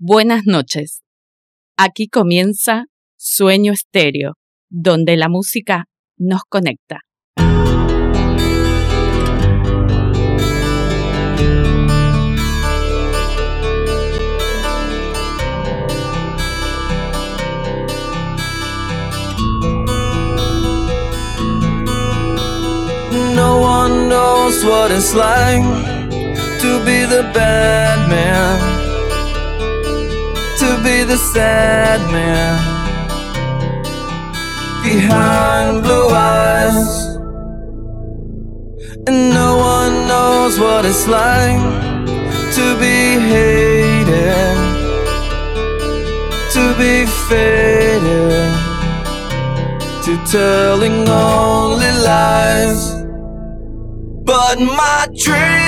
Buenas noches. Aquí comienza Sueño Estéreo, donde la música nos conecta. No knows what it's like to be the to be the sad man behind blue eyes. And no one knows what it's like to be hated, to be faded, to telling only lies. But my dreams,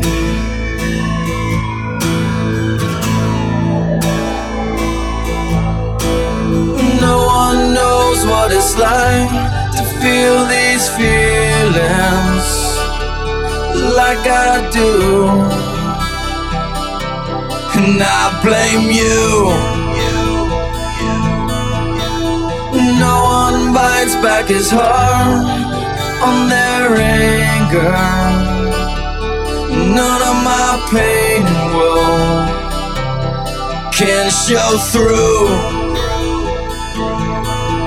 Knows what it's like to feel these feelings like I do. And I blame you. No one bites back his heart on their anger. None of my pain woe can show through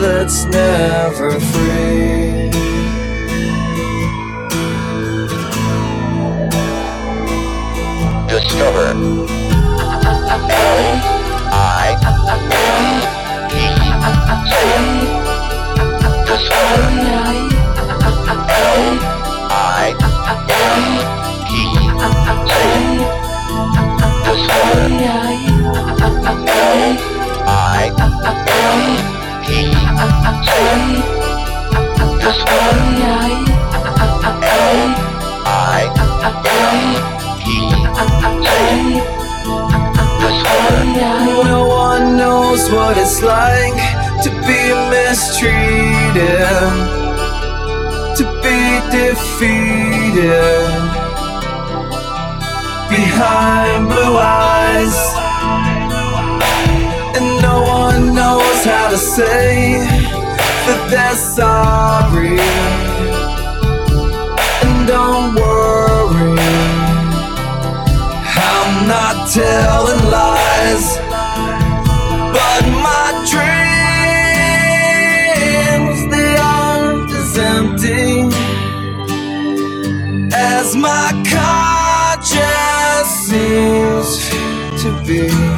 that's never free. discover. L I N E Discover. L I N E I No one knows what it's like to be mistreated, to be defeated behind blue eyes. Knows how to say that they're sorry. And don't worry I'm not telling lies, but my dreams they aren't as empty as my conscience seems to be.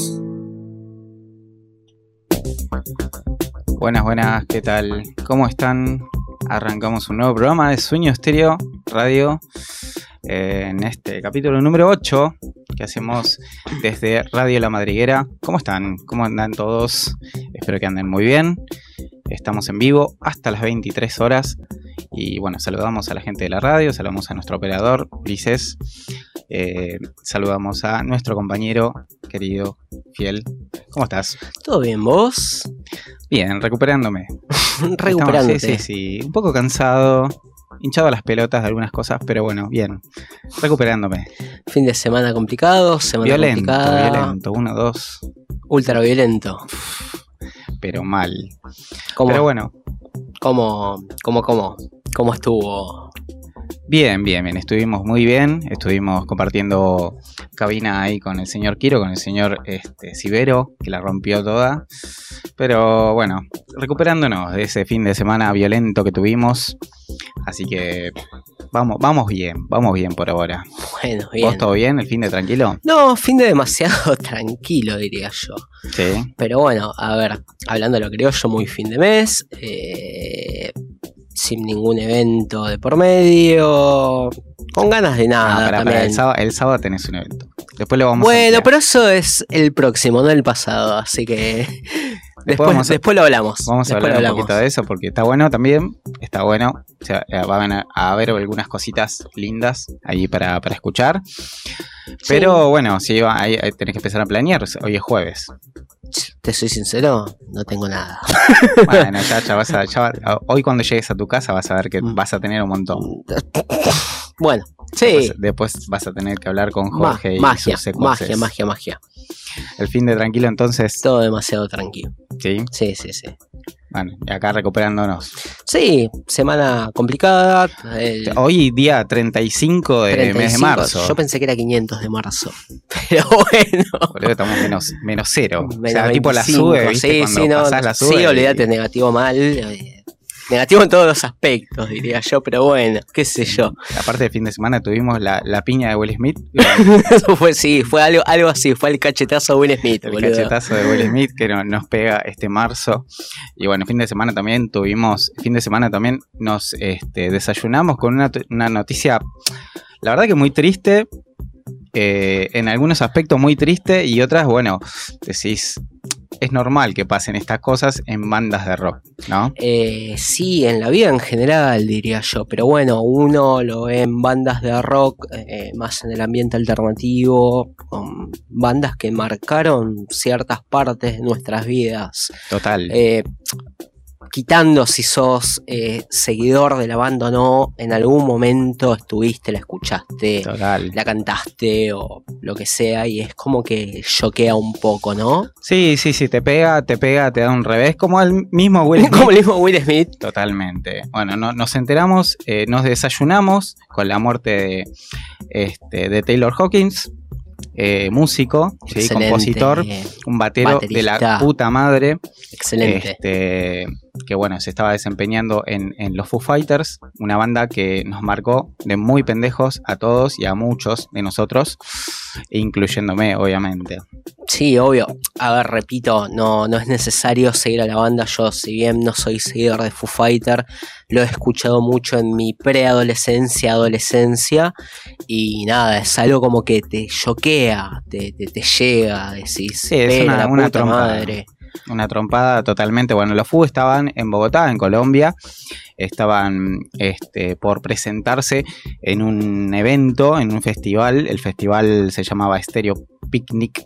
Buenas, buenas, ¿qué tal? ¿Cómo están? arrancamos un nuevo programa de Sueño Estéreo Radio eh, en este capítulo número 8 que hacemos desde Radio La Madriguera. ¿Cómo están? ¿Cómo andan todos? Espero que anden muy bien. Estamos en vivo hasta las 23 horas y bueno, saludamos a la gente de la radio, saludamos a nuestro operador Ulises Eh, saludamos a nuestro compañero querido, fiel. ¿Cómo estás? ¿Todo bien, vos? Bien, recuperándome. Recuperándote. Estamos- sí, sí, sí. Un poco cansado, hinchado a las pelotas de algunas cosas, pero bueno, bien. Recuperándome. Fin de semana complicado, semana Violento, complicada. violento. Uno, dos, Ultra violento. pero mal. ¿Cómo, Pero bueno, cómo, cómo, cómo, cómo estuvo? Bien, bien, bien. Estuvimos muy bien. Estuvimos compartiendo cabina ahí con el señor Quiro, con el señor este, Sibero, que la rompió toda. Pero bueno, recuperándonos de ese fin de semana violento que tuvimos. Así que vamos, vamos bien, vamos bien por ahora. Bueno, bien. ¿Vos todo bien? ¿El fin de tranquilo? No, fin de demasiado tranquilo, diría yo. Sí. Pero bueno, a ver, hablando de lo criollo, muy fin de mes. eh, sin ningún evento de por medio. Con ganas de nada el, sábado, el sábado tenés un evento. Después lo vamos a Bueno, pero eso es el próximo, no el pasado. Así que después, a- después lo hablamos. Vamos a hablar un poquito de eso porque está bueno también. Está bueno. O sea, eh, van a, a haber algunas cositas lindas ahí para, para escuchar. Pero bueno, sí, va- ahí, ahí tenés que empezar a planear. Hoy es jueves. Te soy sincero, no tengo nada. Bueno, ya, ya vas a, ya va- hoy cuando llegues a tu casa vas a ver que Mm. vas a tener un montón. Bueno, sí. Después, después vas a tener que hablar con Ma- Jorge y magia, sus secuaces. magia, magia, magia. El fin de tranquilo entonces, Todo demasiado tranquilo. sí. Sí, sí, sí. Bueno, y acá recuperándonos. Sí, semana complicada. el Hoy día 35 de mes de 35, marzo. Yo pensé que era 500 de marzo. Pero bueno. Boludo, estamos menos, menos cero. o sea, menos tipo la 25, sube, ¿viste? Sí, Cuando sí, no, pasás la sube. sí, y- olvídate, negativo mal. eh, Negativo en todos los aspectos, diría yo, pero bueno, qué sé yo. Aparte del fin de semana tuvimos la, la piña de Will Smith. Eso fue, sí, fue algo, algo así, fue el cachetazo de Will Smith, El boludo. cachetazo de Will Smith que no- nos pega este marzo. Y bueno, fin de semana también tuvimos, fin de semana también nos este, desayunamos con una, una noticia, la verdad que muy triste, eh, en algunos aspectos muy triste y otras, bueno, decís, es normal que pasen estas cosas en bandas de rock, ¿no? Eh, sí, en la vida en general, diría yo, pero bueno, uno lo ve en bandas de rock, eh, más en el ambiente alternativo, con bandas que marcaron ciertas partes de nuestras vidas. Total. Eh, quitando si sos eh, seguidor de la banda o no, en algún momento estuviste, la escuchaste, Total. la cantaste o lo que sea, y es como que choquea un poco, ¿no? Sí, sí, sí, te pega, te pega, te da un revés, como el mismo Will Smith. Como el mismo Will Smith. Totalmente. Bueno, no- nos enteramos, eh, nos desayunamos con la muerte de, este, de Taylor Hawkins, eh, músico, sí, compositor, un batero de la puta madre, excelente. este, que bueno, se estaba desempeñando en, en los Foo Fighters, una banda que nos marcó de muy pendejos a todos y a muchos de nosotros, incluyéndome, obviamente. Sí, obvio. A ver, repito, no, no es necesario seguir a la banda. Yo, si bien no soy seguidor de Foo Fighter, lo he escuchado mucho en mi preadolescencia, adolescencia. Y nada, es algo como que te choquea, te, te, te llega, decís, Sí, es "Pero una- la una puta trompada". madre. Una trompada totalmente. Bueno, los Foo estaban en Bogotá, en Colombia. Estaban este, por presentarse en un evento, en un festival. El festival se llamaba Stereo Picnic.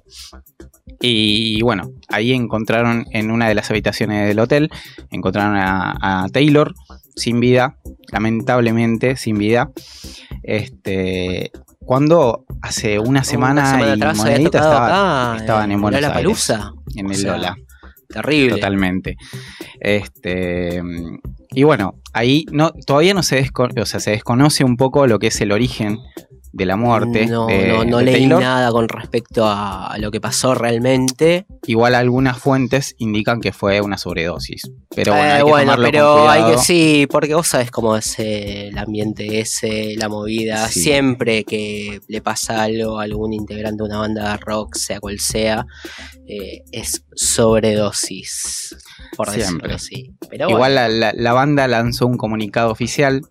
Y bueno, ahí encontraron en una de las habitaciones del hotel, encontraron a, a Taylor sin vida, lamentablemente sin vida. Este, cuando hace una semana, Una semana y atrás monedita estaba- estaban en Buenos Lollapalooza. en O el sea, Lola. Terrible. Totalmente. Este, y bueno, ahí no, todavía no se, o sea, se desconoce un poco lo que es el origen de la muerte. No, de- no, no de leí Taylor. nada con respecto a lo que pasó realmente. Igual algunas fuentes indican que fue una sobredosis. Pero bueno, Eh, hay que bueno, pero hay que sí, porque vos sabés cómo es eh, el ambiente ese, la movida. Sí. Siempre que le pasa algo a algún integrante de una banda de rock, sea cual sea, eh, es sobredosis, por Siempre. decirlo así. Pero Igual bueno, la, la- la banda lanzó un comunicado oficial.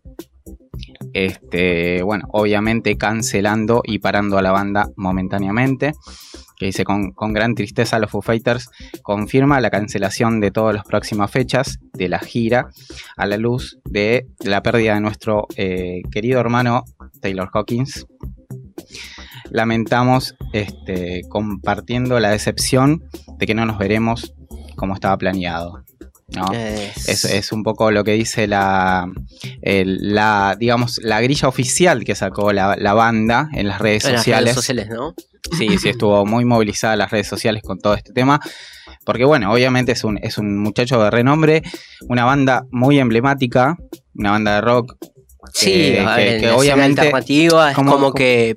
Este, bueno, obviamente cancelando y parando a la banda momentáneamente. Que dice con, gran tristeza los Foo Fighters confirma la cancelación de todas las próximas fechas de la gira a la luz de la pérdida de nuestro eh, querido hermano Taylor Hawkins. lamentamos este, compartiendo la decepción de que no nos veremos como estaba planeado. ¿No? Es- Es, es un poco lo que dice la, el- la digamos, la grilla oficial que sacó la, la banda en las redes en las sociales. redes sociales, ¿no? Sí, sí, estuvo muy movilizada las redes sociales con todo este tema. Porque, bueno, obviamente es un, es un muchacho de renombre, una banda muy emblemática, una banda de rock. Sí, eh, que- ver, que obviamente- alternativa es como- que.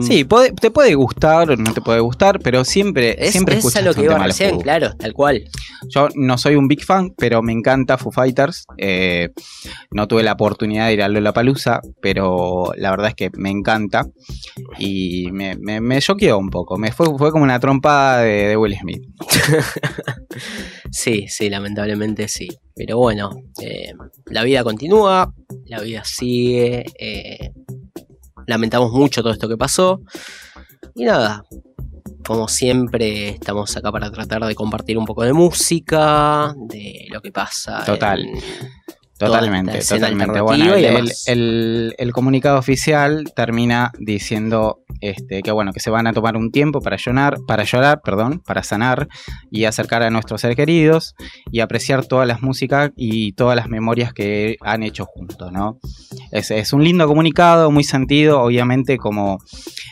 Sí, puede- te puede gustar o no te puede gustar, pero siempre, es, siempre es escuchas a lo que iba recién, claro, tal cual. Yo no soy un big fan, pero me encanta Foo Fighters. Eh, no tuve la oportunidad de ir a Lollapalooza, pero la verdad es que me encanta. Y me, me, me choqueó un poco. Me fue, fue como una trompada de, de Will Smith. Sí, sí, lamentablemente sí. Pero bueno, eh, la vida continúa, la vida sigue. eh, lamentamos mucho todo esto que pasó. Y nada, como siempre, estamos acá para tratar de compartir un poco de música, de lo que pasa. Total. en- Totalmente, totalmente. Bueno, el, el- demás. el- el comunicado oficial termina diciendo este, que bueno, que se van a tomar un tiempo para llorar, para llorar, perdón, para sanar y acercar a nuestros seres queridos y apreciar todas las músicas y todas las memorias que han hecho juntos, ¿no? Es, es un lindo comunicado, muy sentido, obviamente como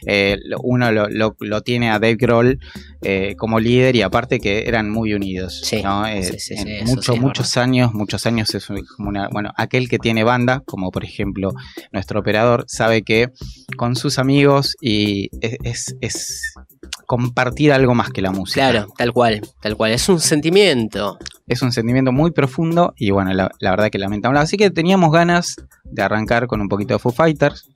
eh, uno lo, lo- lo tiene a Dave Grohl eh, como líder y aparte que eran muy unidos, Sí, ¿no? Eh, sí, sí, en sí, eso mucho- sí es muchos años, muchos años es un- como una, bueno, aquel que tiene banda, como por ejemplo nuestro operador, sabe que con sus amigos y es, es- es compartir algo más que la música. Claro, tal cual, tal cual. Es un sentimiento. Es un sentimiento muy profundo y bueno, la, la verdad que lamentable. Así que teníamos ganas de arrancar con un poquito de Foo Fighters.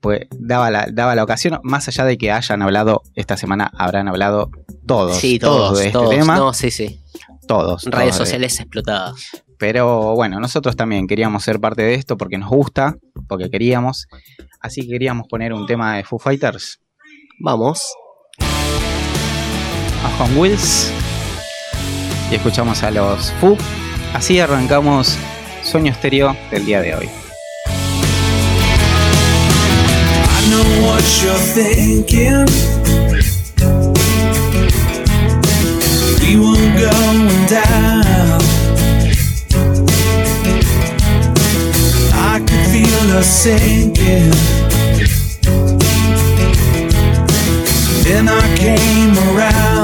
Pues daba la, daba la ocasión, más allá de que hayan hablado esta semana, habrán hablado todos, sí, todos, de este todos. tema. No, sí, sí. Todos. Redes todos de- sociales explotadas. Pero bueno, nosotros también queríamos ser parte de esto porque nos gusta, porque queríamos. Así que queríamos poner un tema de Foo Fighters Vamos. a Home Wheels. Y escuchamos a los Foo. Así arrancamos Sueño Estéreo del día de hoy. I know what you're. We feel us sinking. Then I came around.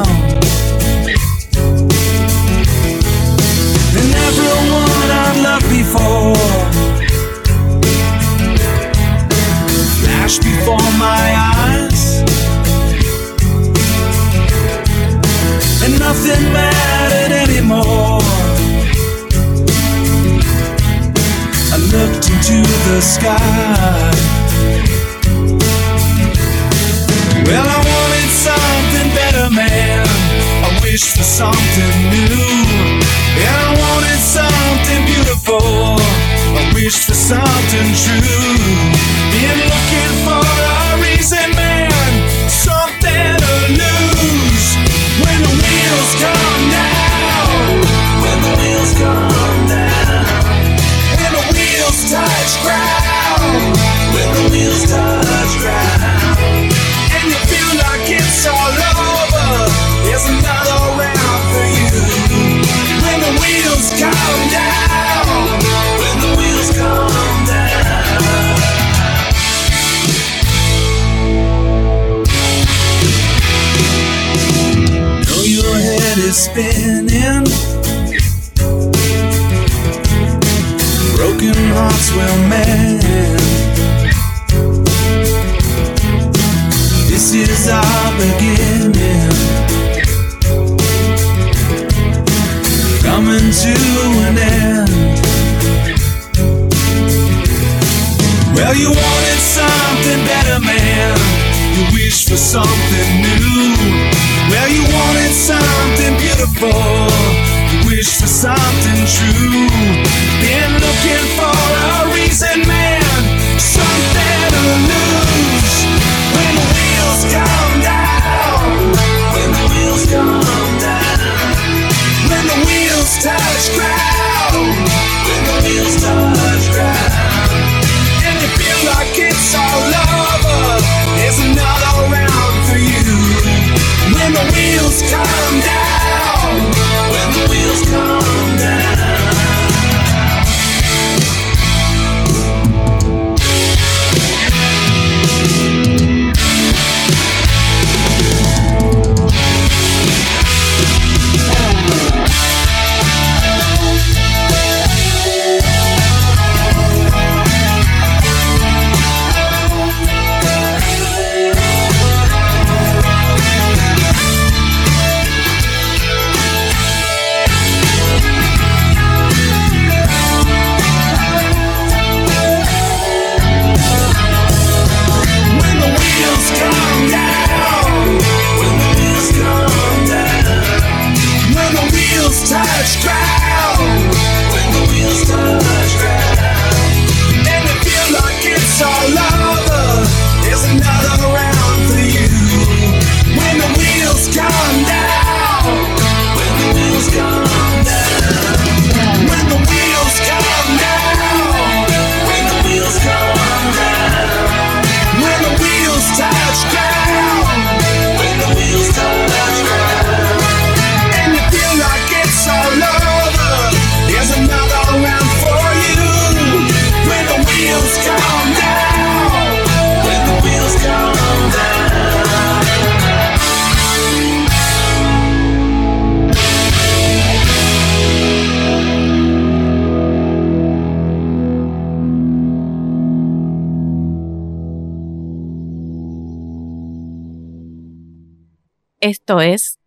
Esto es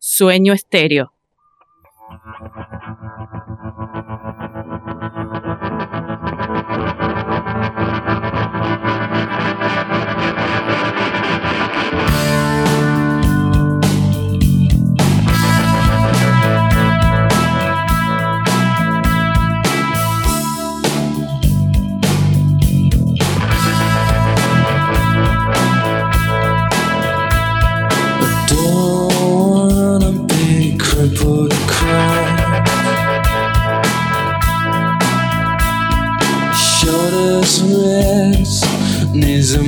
Sueño Estéreo.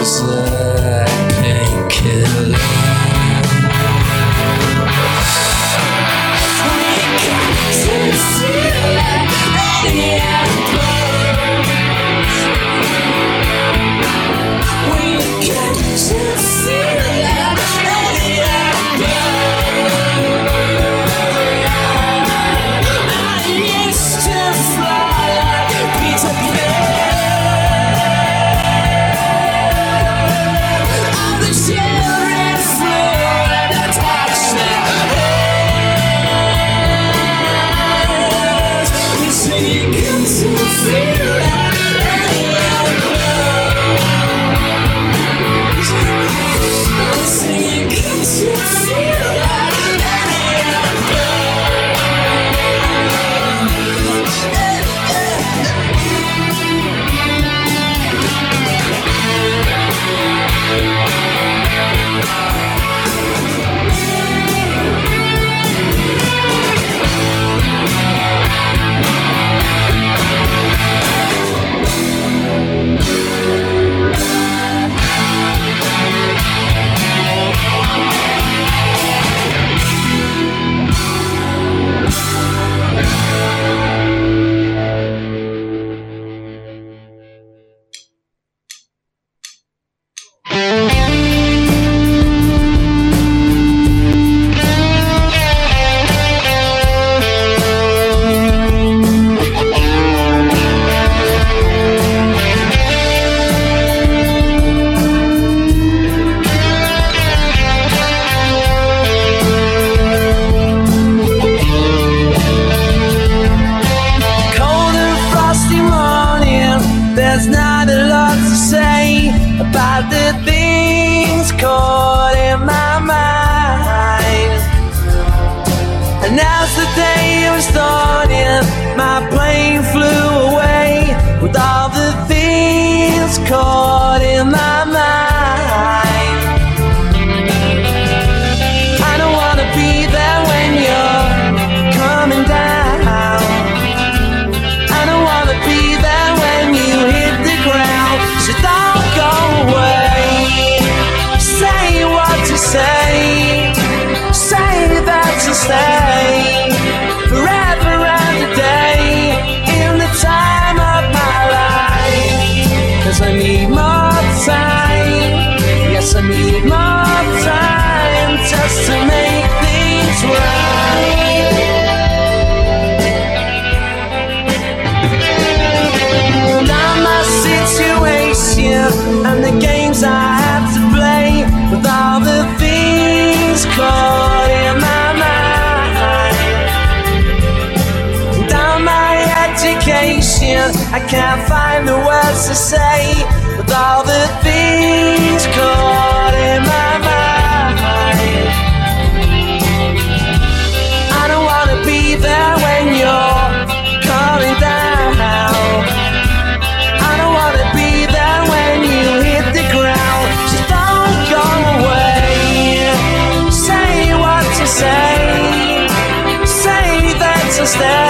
Christmas. to say with all the things caught in my mind. I don't wanna be there when you're coming down. I don't wanna be there when you hit the ground. Just don't go away. Say what to say. Say that to stay.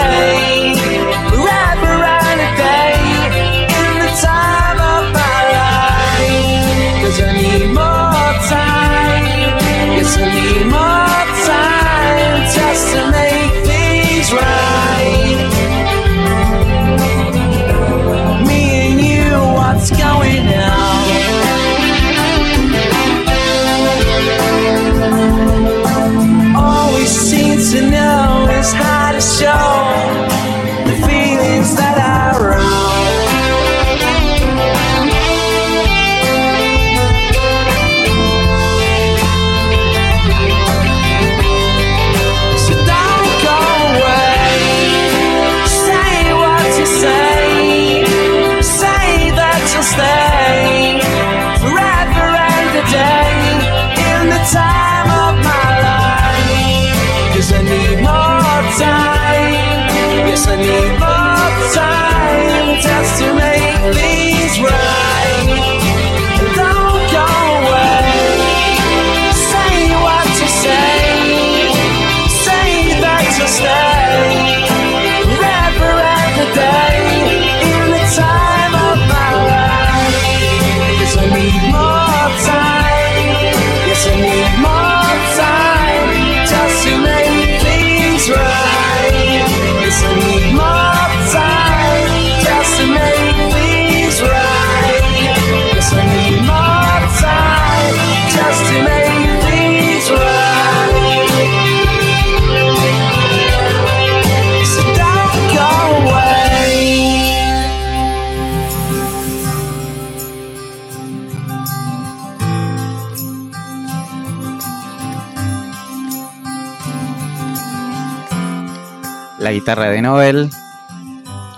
La guitarra de Nobel,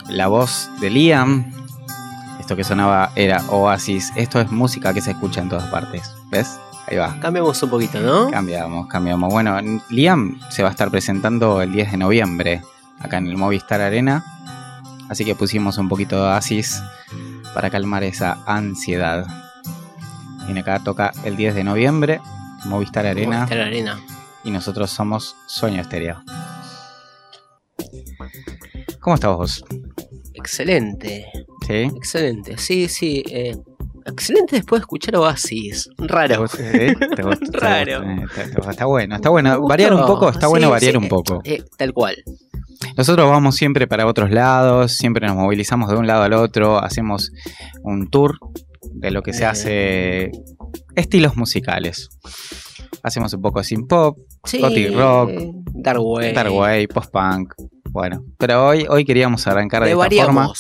la voz de Liam. Esto que sonaba era Oasis. Esto es música que se escucha en todas partes. ¿Ves? Ahí va. Cambiamos un poquito, ¿no? Cambiamos, cambiamos. Bueno, Liam se va a estar presentando el 10 de noviembre acá en el Movistar Arena. Así que pusimos un poquito de Oasis para calmar esa ansiedad. Viene acá, toca el 10 de noviembre, Movistar Arena. Movistar Arena. Y nosotros somos Sueño Estéreo. ¿Cómo estás vos? Excelente, ¿Sí? excelente. Sí, sí. eh, excelente después de escuchar Oasis. Raro. ¿Sí? ¿Te gusta? ¿Te Raro. Está, está bueno, está bueno. Variar un poco, está Sí, bueno variar sí, un poco. eh, tal cual. Nosotros vamos siempre para otros lados, siempre nos movilizamos de un lado al otro, hacemos un tour de lo que se Eh. hace estilos musicales. Hacemos un poco de synth pop, Sí, Gothic rock, Dark Wave. dark wave, post punk. Bueno, pero hoy, hoy queríamos arrancar de Le esta forma.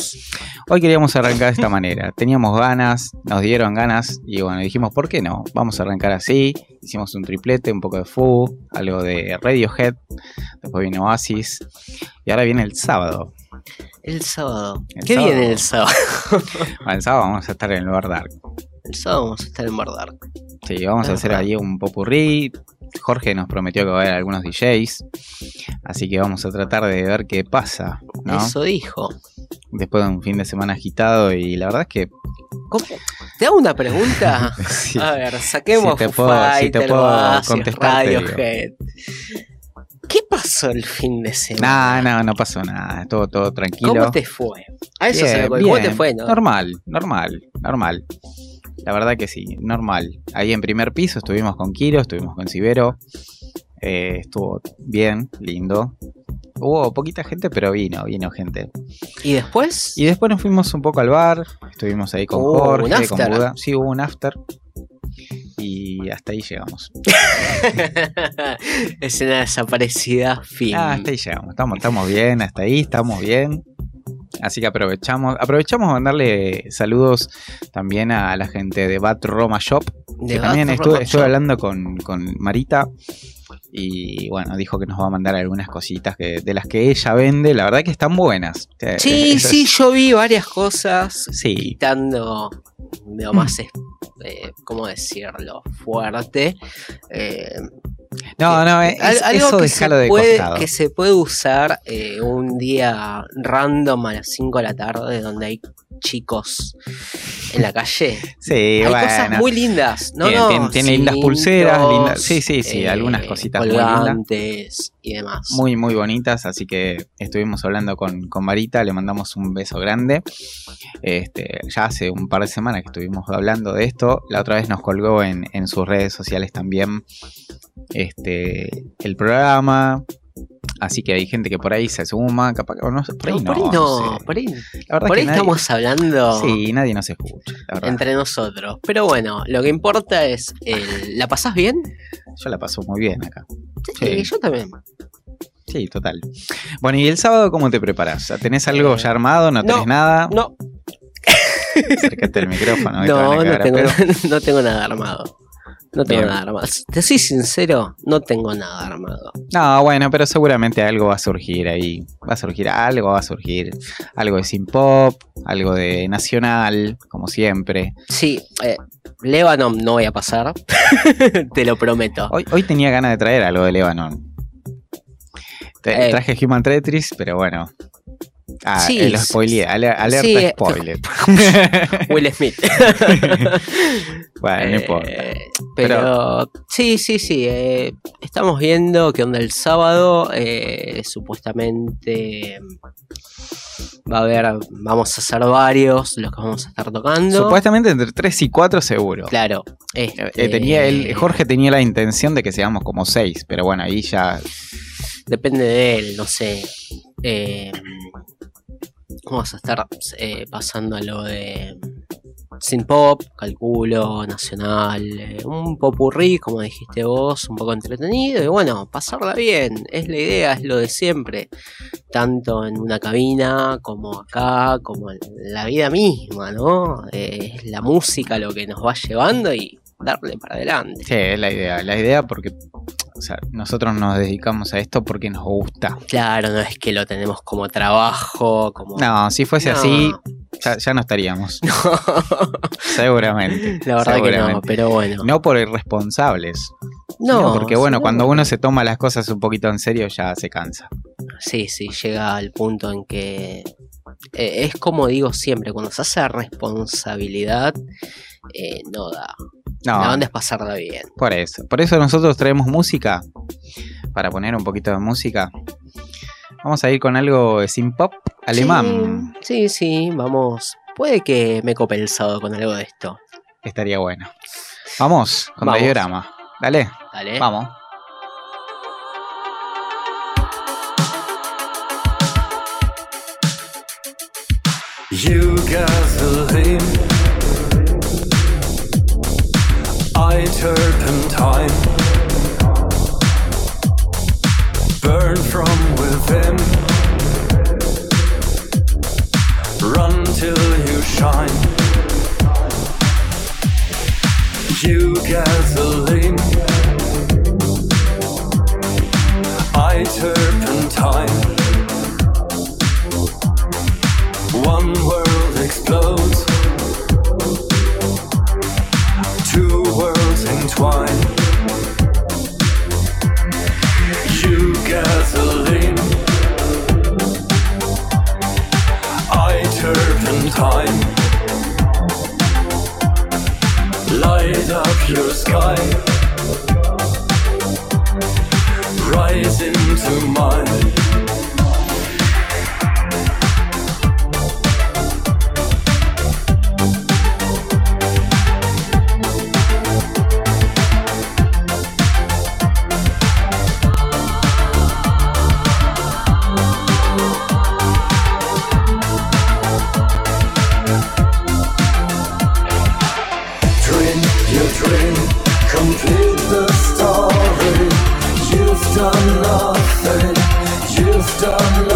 Hoy queríamos arrancar de esta manera. Teníamos ganas, nos dieron ganas y bueno, dijimos, ¿por qué no? Vamos a arrancar así. Hicimos un triplete, un poco de Foo, algo de Radiohead, después vino Oasis y ahora viene el sábado. El sábado. El ¿Qué sábado. viene el sábado? Bueno, el sábado vamos a estar en el Bar Dark. El sábado vamos a estar en Bar Dark. Sí, vamos a hacer ahí un popurrí. Jorge nos prometió que va a haber algunos DJs. Así que vamos a tratar de ver qué pasa, ¿no? Eso dijo. Después de un fin de semana agitado y la verdad es que... ¿Cómo? ¿Te hago una pregunta? sí, A ver, saquemos Si te puedo- si te puedo contestar. ¿Qué pasó el fin de semana? No, no, no pasó nada. Todo, todo tranquilo. ¿Cómo te fue? A eso se lo ¿Cómo te fue? No? Normal, normal, normal. La verdad que sí, normal. Ahí en primer piso estuvimos con Kiro, estuvimos con Sibero. Eh, estuvo bien, lindo. Hubo poquita gente, pero vino, vino gente. ¿Y después? Y después nos fuimos un poco al bar, estuvimos ahí con Oh, Jorge, con. Buda. Sí, hubo un after. Y hasta ahí llegamos. Escena desaparecida, fin. Ah, hasta ahí llegamos. Estamos, estamos bien, hasta ahí estamos bien. Así que aprovechamos, aprovechamos a mandarle saludos también a la gente de Bat Roma Shop. De que también estuve, estuve hablando con, con Marita. Y bueno, dijo que nos va a mandar algunas cositas que, de las que ella vende. La verdad que están buenas. Eh, Sí, esas- sí, yo vi varias cosas Sí, quitando lo más, eh, ¿cómo decirlo? Fuerte. Eh, No, no, es, Al- algo eso que se de puede, costado. Que se puede usar eh, un día random a las 5 de la tarde donde hay chicos en la calle. Sí, hay bueno. cosas muy lindas. No, Tiene- no, tiene- tiene lindas pulseras, lindas- sí, sí, sí, algunas cositas muy y demás. muy, muy bonitas, así que estuvimos hablando con, con Marita, le mandamos un beso grande. Este, ya hace un par de semanas que estuvimos hablando de esto, la otra vez nos colgó en, en sus redes sociales también este, el programa, así que hay gente que por ahí se suma, capaz que, no, por ahí No, por ahí no sé. por ahí, La verdad por que ahí nadie- estamos hablando Sí, nadie nos escucha, la entre nosotros. Pero bueno, lo que importa es, el- ¿la pasás bien? Yo la paso muy bien acá. Sí, Sí. yo también. Sí, total. Bueno, ¿y el sábado cómo te preparas? ¿Tenés algo ya armado? ¿No tenés no, nada? No, Acércate al micrófono. no, no tengo, no tengo nada armado. No tengo Bien. nada armado. Te soy sincero, no tengo nada armado. No, bueno, pero seguramente algo va a surgir ahí. Va a surgir algo, va a surgir algo de synth pop, algo de nacional, como siempre. Sí, eh, Lebanon no voy a pasar. Te lo prometo. Hoy, hoy tenía ganas de traer algo de Lebanon. Te- Eh. Traje Human Tetris, pero bueno. Ah, Sí, eh, lo spoileé. ale- Alerta sí, spoiler. Will Smith. bueno, no Eh, importa. Pero, sí, sí, sí. eh, estamos viendo que onda el sábado. eh, supuestamente va a haber, vamos a hacer varios los que vamos a estar tocando. Supuestamente entre 3 y 4 seguro. Claro. Este, tenía el, Jorge tenía la intención de que seamos como 6, pero bueno, ahí ya Depende de él, no sé. Eh, vamos a estar eh, pasando a lo de sin pop, calculo, nacional, eh, un popurrí, como dijiste vos, un poco entretenido y bueno, pasarla bien, es la idea, es lo de siempre, tanto en una cabina como acá, como en la vida misma, ¿no? Eh, es la música lo que nos va llevando y darle para adelante. Sí, es la idea. La idea porque, o sea, nosotros nos dedicamos a esto porque nos gusta. Claro, no es que lo tenemos como trabajo, como... No, si fuese No. así, ya, ya no estaríamos. Seguramente. La verdad que no, pero bueno. No por irresponsables. No, porque bueno, cuando uno se toma las cosas un poquito en serio ya se cansa. Sí, sí, llega al punto en que eh, es como digo siempre, cuando se hace responsabilidad, eh, no da. No, La onda es pasarla bien. por eso. Por eso nosotros traemos música. Para poner un poquito de música. Vamos a ir con algo de synth pop alemán. Sí, sí, sí, vamos. Puede que me cope el sábado con algo de esto. Estaría bueno. Vamos con Vamos. diorama. Dale, Dale. vamos. You Turpentine, burn from within, run till you shine. You gasoline, I turpentine. One world explodes. Entwine. You gasoline. I turpentine. Light up your sky. Rise into mine. Dream, complete the story. You've done nothing, you've done nothing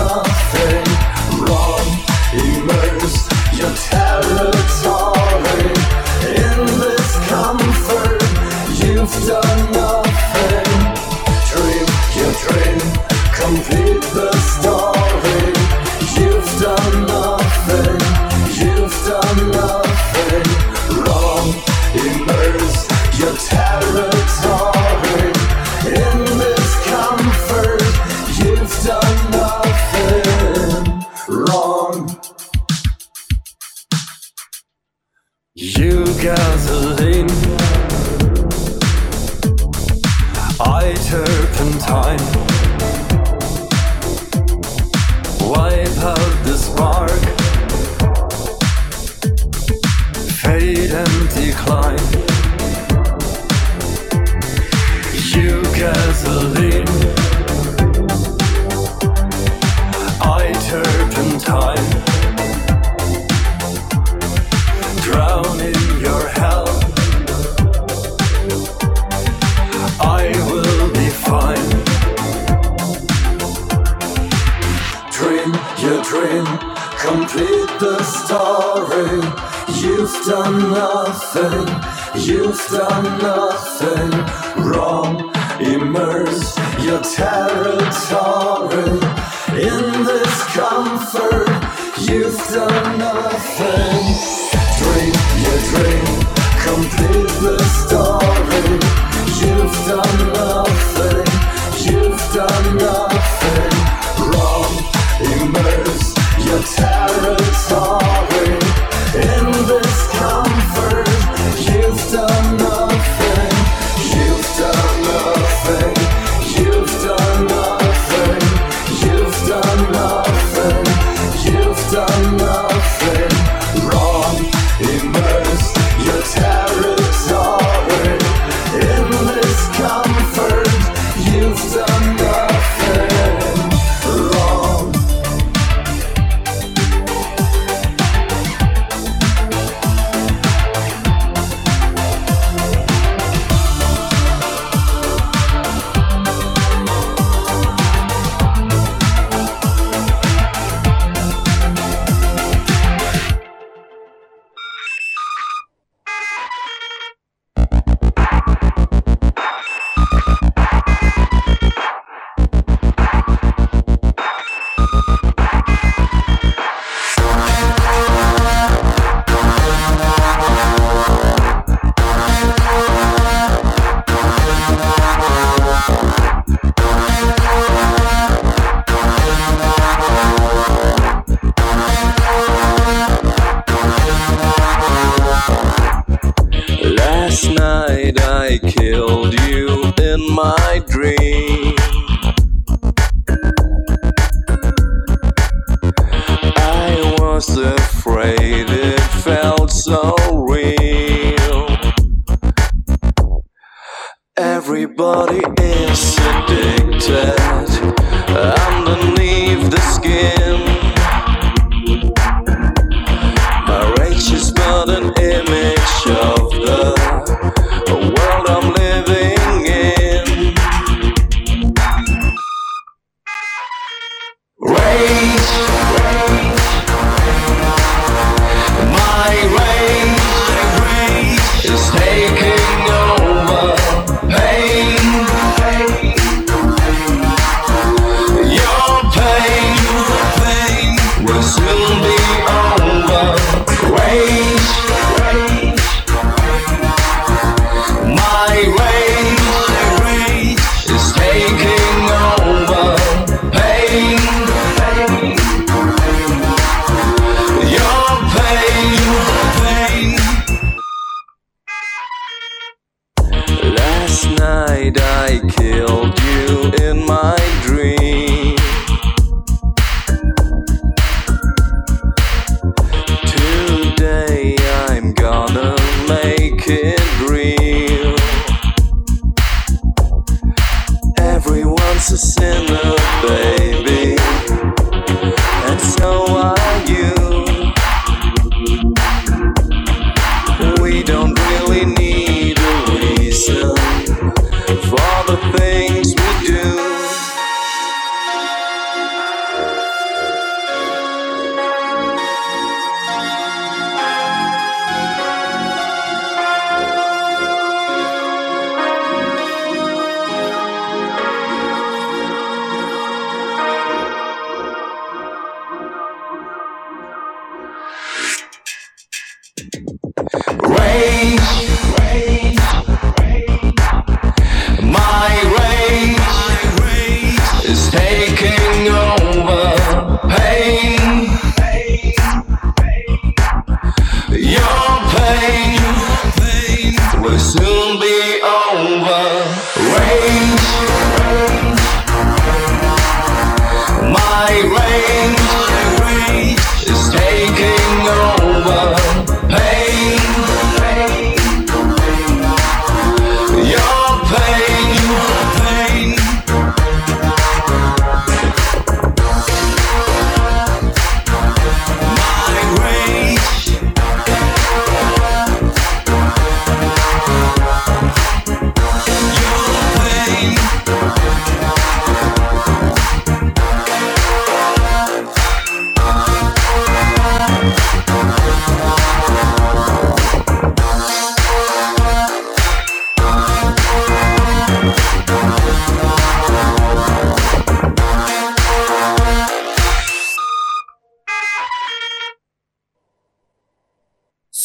love.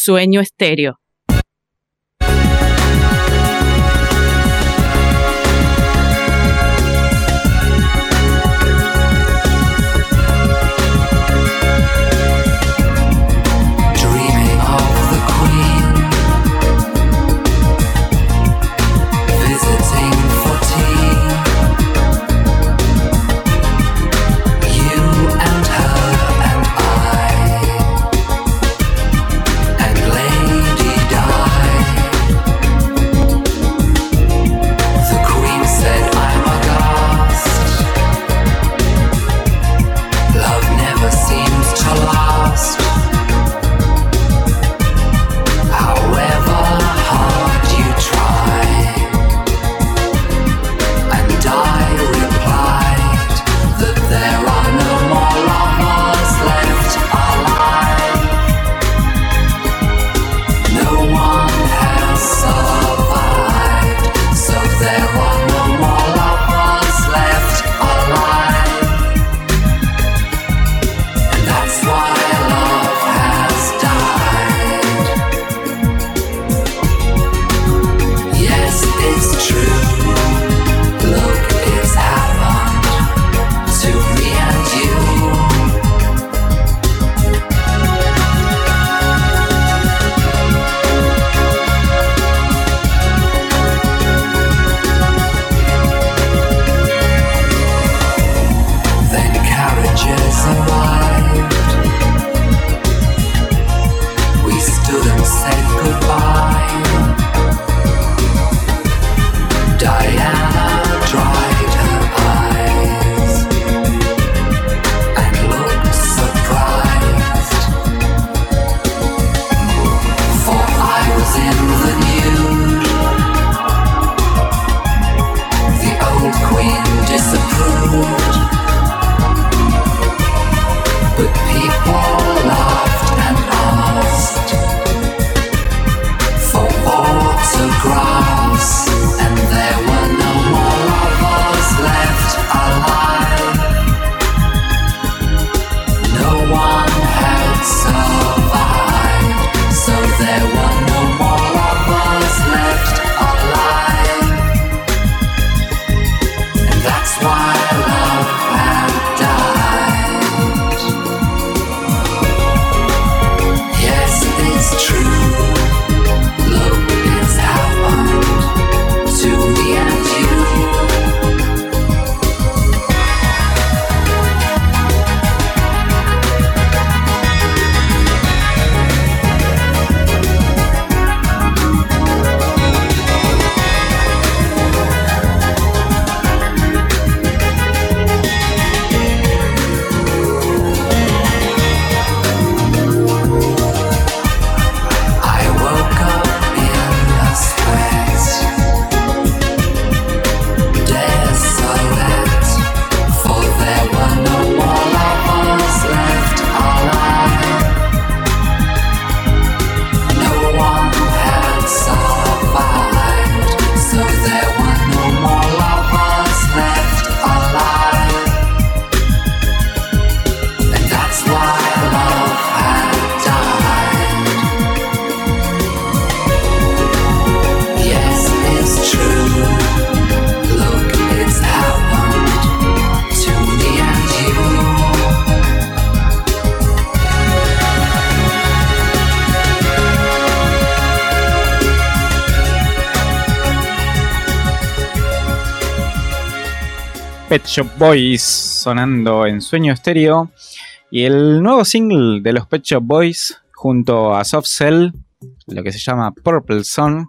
Sueño Estéreo. Shop Boys sonando en Sueño Estéreo. Y el nuevo single de los Pet Shop Boys junto a Soft Cell, lo que se llama Purple Sun,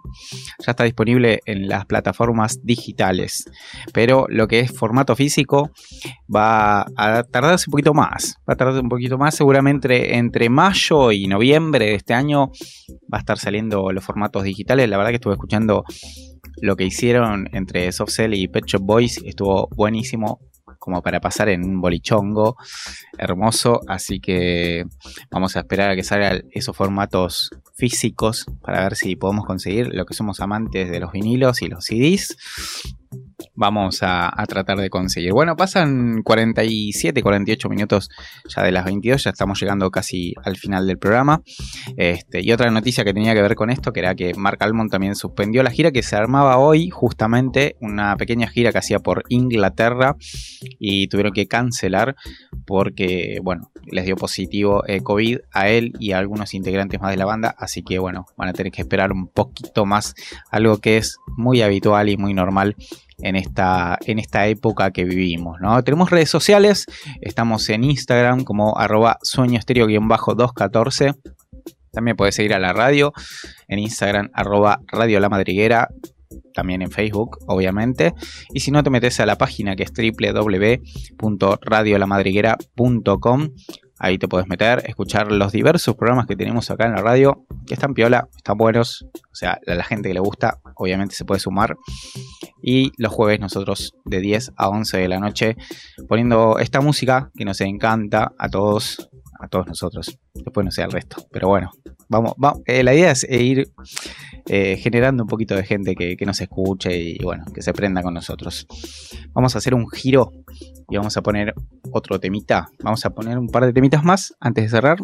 ya está disponible en las plataformas digitales. Pero lo que es formato físico va a tardarse un poquito más. Va a tardar un poquito más, seguramente entre mayo y noviembre de este año va a estar saliendo los formatos digitales. La verdad que estuve escuchando lo que hicieron entre Softcell y Pet Shop Boys estuvo buenísimo como para pasar en un bolichongo hermoso. Así que vamos a esperar a que salgan esos formatos físicos para ver si podemos conseguir lo que somos amantes de los vinilos y los CDs vamos a, tratar de conseguir. Bueno, pasan 47, 48 minutos ya de las 22, ya estamos llegando casi al final del programa. Este, y otra noticia que tenía que ver con esto, que era que Mark Almond también suspendió la gira que se armaba hoy, justamente una pequeña gira que hacía por Inglaterra y tuvieron que cancelar porque, bueno, les dio positivo eh, COVID a él y a algunos integrantes más de la banda, así que, bueno, van a tener que esperar un poquito más, algo que es muy habitual y muy normal en esta, en esta época que vivimos. ¿no? Tenemos redes sociales, estamos en Instagram como arroba sueño estéreo-214. También puedes seguir a la radio en Instagram arroba radio la madriguera. También en Facebook, obviamente. Y si no, te metes a la página que es www.radiolamadriguera.com. Ahí te puedes meter, escuchar los diversos programas que tenemos acá en la radio, que están piola, están buenos. O sea, a la gente que le gusta, obviamente se puede sumar. Y los jueves nosotros de 10 a 11 de la noche poniendo esta música que nos encanta a todos, a todos nosotros. Después no sé el resto, pero bueno, vamos, vamos. eh, la idea es ir eh, generando un poquito de gente que, que nos escuche y bueno, que se prenda con nosotros. Vamos a hacer un giro y vamos a poner otro temita. Vamos a poner un par de temitas más antes de cerrar.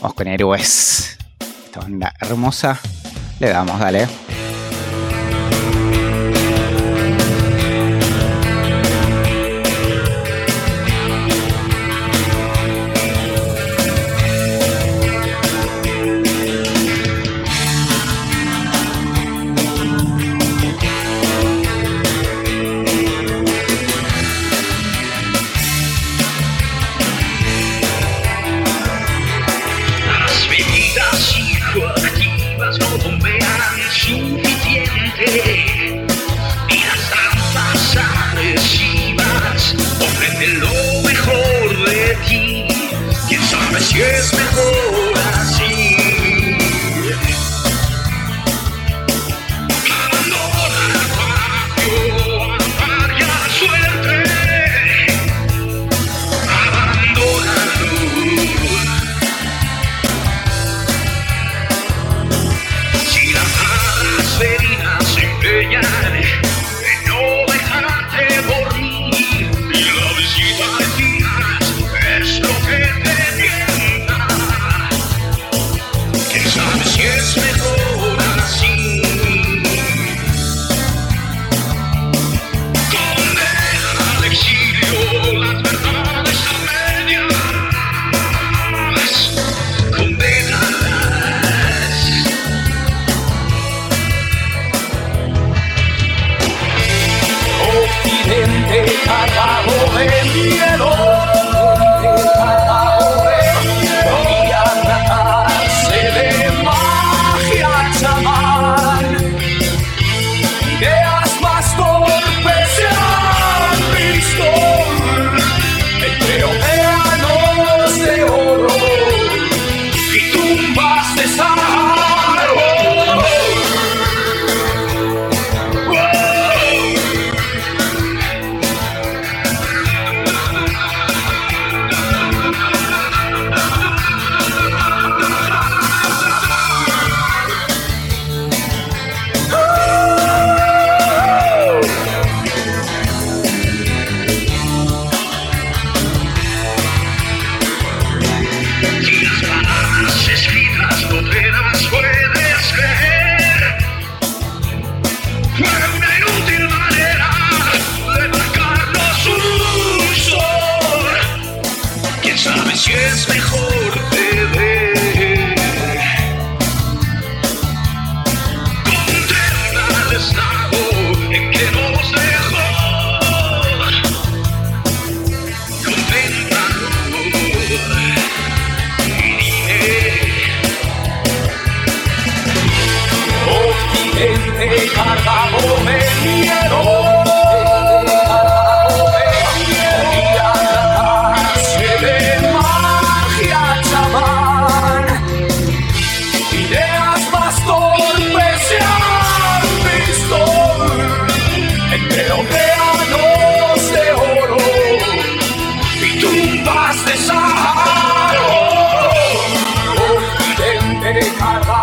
Vamos con héroes. Hermosa. Le damos, dale.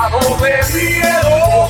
Cargado de miedo.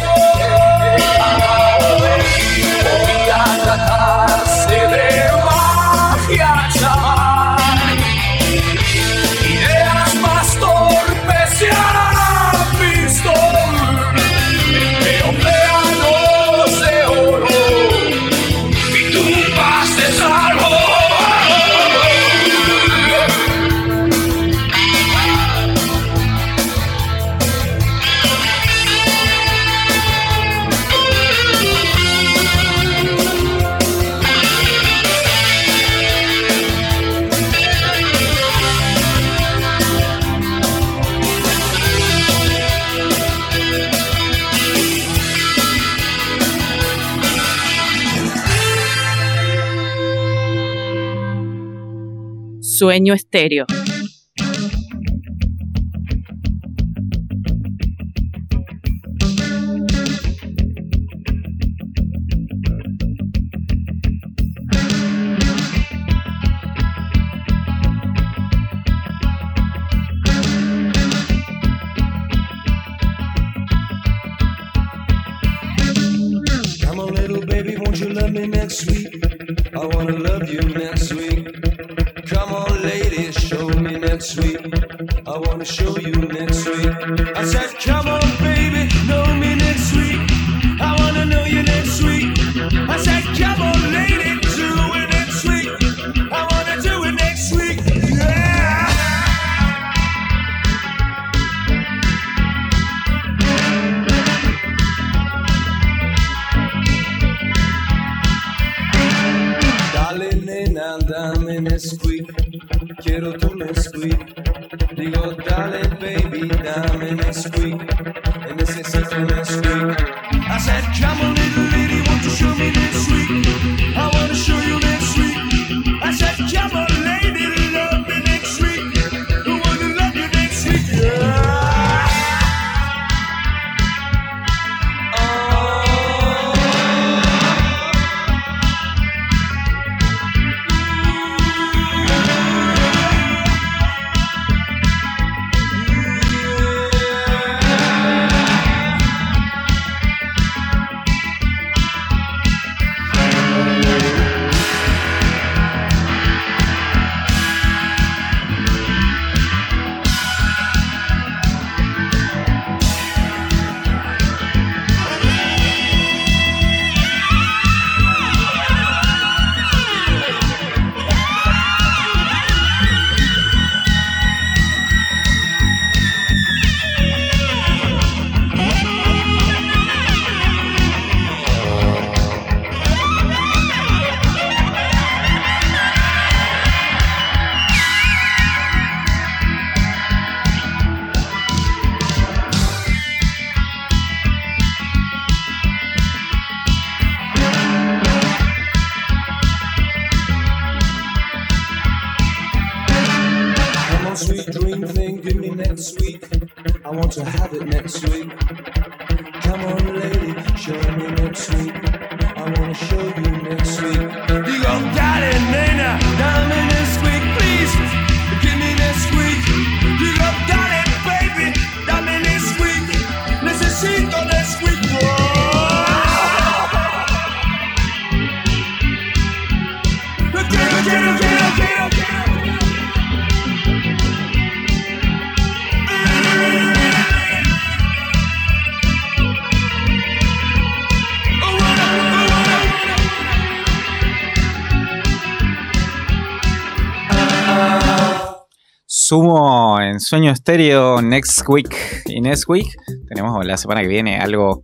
Sueño estéreo. Nena, dame Nesquik, quiero tu Nesquik. Digo, dale baby, dame Nesquik, necesito Nesquik. I said, come on little lady, won't you show me Nesquik? Sumo en Sueño Estéreo Next Week. Y Next Week tenemos la semana que viene algo,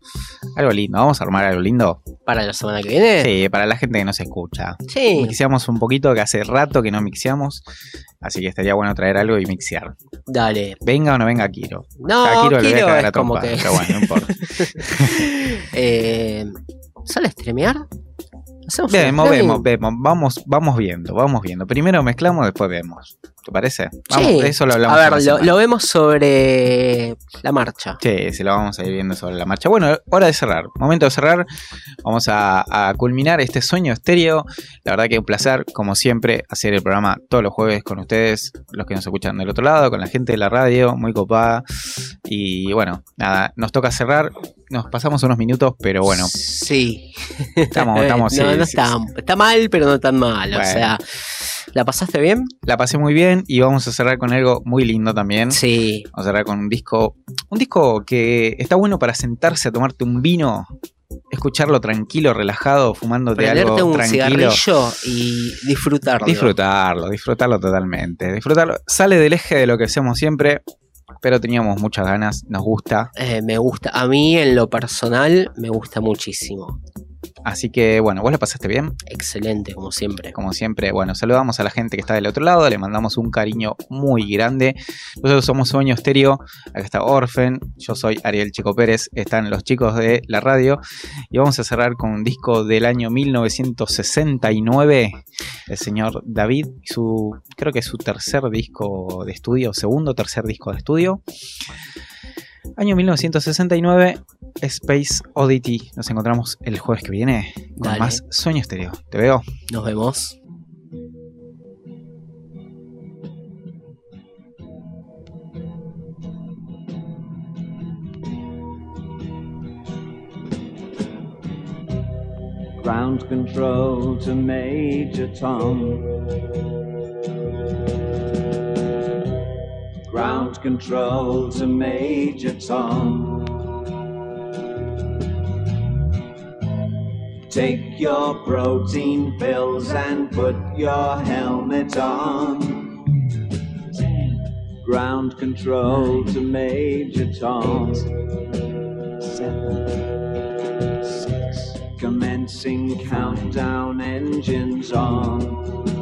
algo lindo. Vamos a armar algo lindo. Para la semana que viene. Sí, para la gente que no se escucha. Sí. Mixeamos un poquito, que hace rato que no mixeamos. Así que estaría bueno traer algo y mixear. Dale. Venga o no venga Kiro. No, A Kiro le voy a Kiro es a como trompada, que- Pero bueno, no importa. eh, ¿Sale a streamear? Hacemos Vemos, vemos, vemos. Vamos, vamos viendo, vamos viendo. Primero mezclamos, después vemos. ¿Te parece? Vamos, Sí. de eso lo hablamos. A ver, lo, vemos sobre la marcha. Sí, se lo vamos a ir viendo sobre la marcha. Bueno, hora de cerrar. Momento de cerrar. Vamos a, a culminar este sueño estéreo. La verdad que un placer, como siempre, hacer el programa todos los jueves con ustedes, los que nos escuchan del otro lado, con la gente de la radio, muy copada. Y bueno, nada, nos toca cerrar. Nos pasamos unos minutos, pero bueno, Sí. estamos, estamos no, sí, no sí, está, está mal, pero no tan mal. O sea, ¿la pasaste bien? La pasé muy bien y vamos a cerrar con algo muy lindo también. Sí. Vamos a cerrar con un disco, un disco que está bueno para sentarse a tomarte un vino escucharlo tranquilo, relajado, fumándote Prenderte algo un tranquilo. cigarrillo y disfrutarlo. Disfrutarlo, disfrutarlo totalmente. Disfrutarlo. Sale del eje de lo que hacemos siempre, pero teníamos muchas ganas, nos gusta. Eh, me gusta. A mí, en lo personal, me gusta muchísimo. Así que, bueno, ¿vos la pasaste bien? Excelente, como siempre. Como siempre, bueno, saludamos a la gente que está del otro lado, le mandamos un cariño muy grande. Nosotros somos Sueño Estéreo, acá está Orfen, yo soy Ariel Chico Pérez, están los chicos de la radio y vamos a cerrar con un disco del año 1969, el señor David, su, creo que es su tercer disco de estudio, segundo o tercer disco de estudio. Año 1969, Space Oddity. Nos encontramos el jueves que viene con Dale. más Sueño Estéreo. Te veo. Nos vemos. Ground control to Major Tom. Ground control to Major Tom. Take your protein pills and put your helmet on. Ground control to Major Tom. Seven, six. Commencing countdown engines on.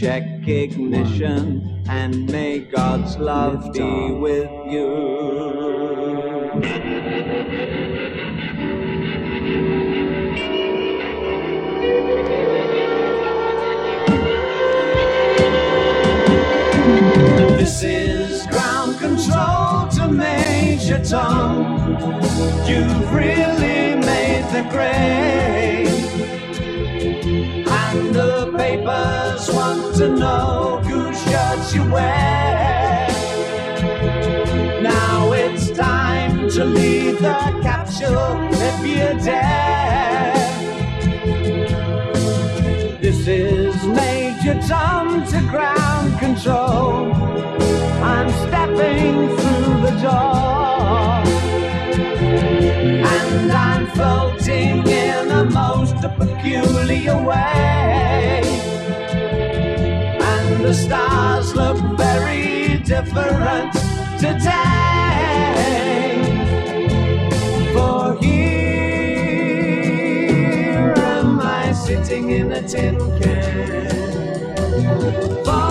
Check ignition and may God's love be with you. This is ground control to Major Tom. You've really made the grade. The papers want to know whose shirts you wear. Now it's time to leave the capsule if you dare. This is Major Tom to ground control. I'm stepping through the door. And I'm floating in a most peculiar way. And the stars look very different today. For here am I sitting in a tin can. Far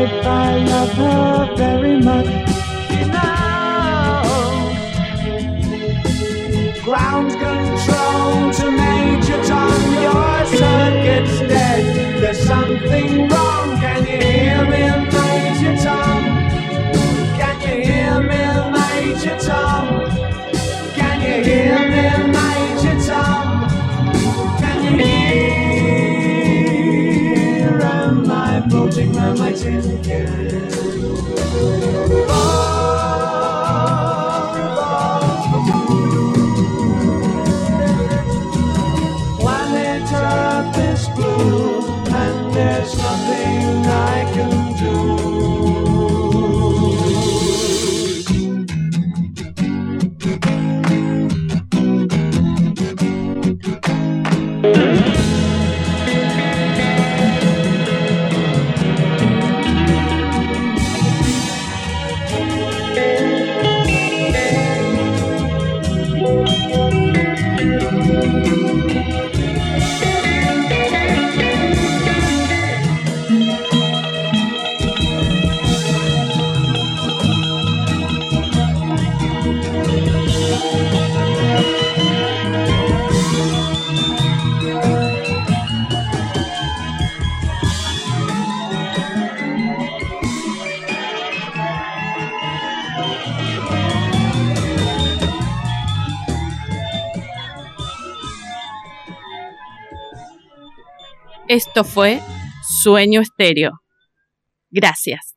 I love her Esto fue Sueño Estéreo. Gracias.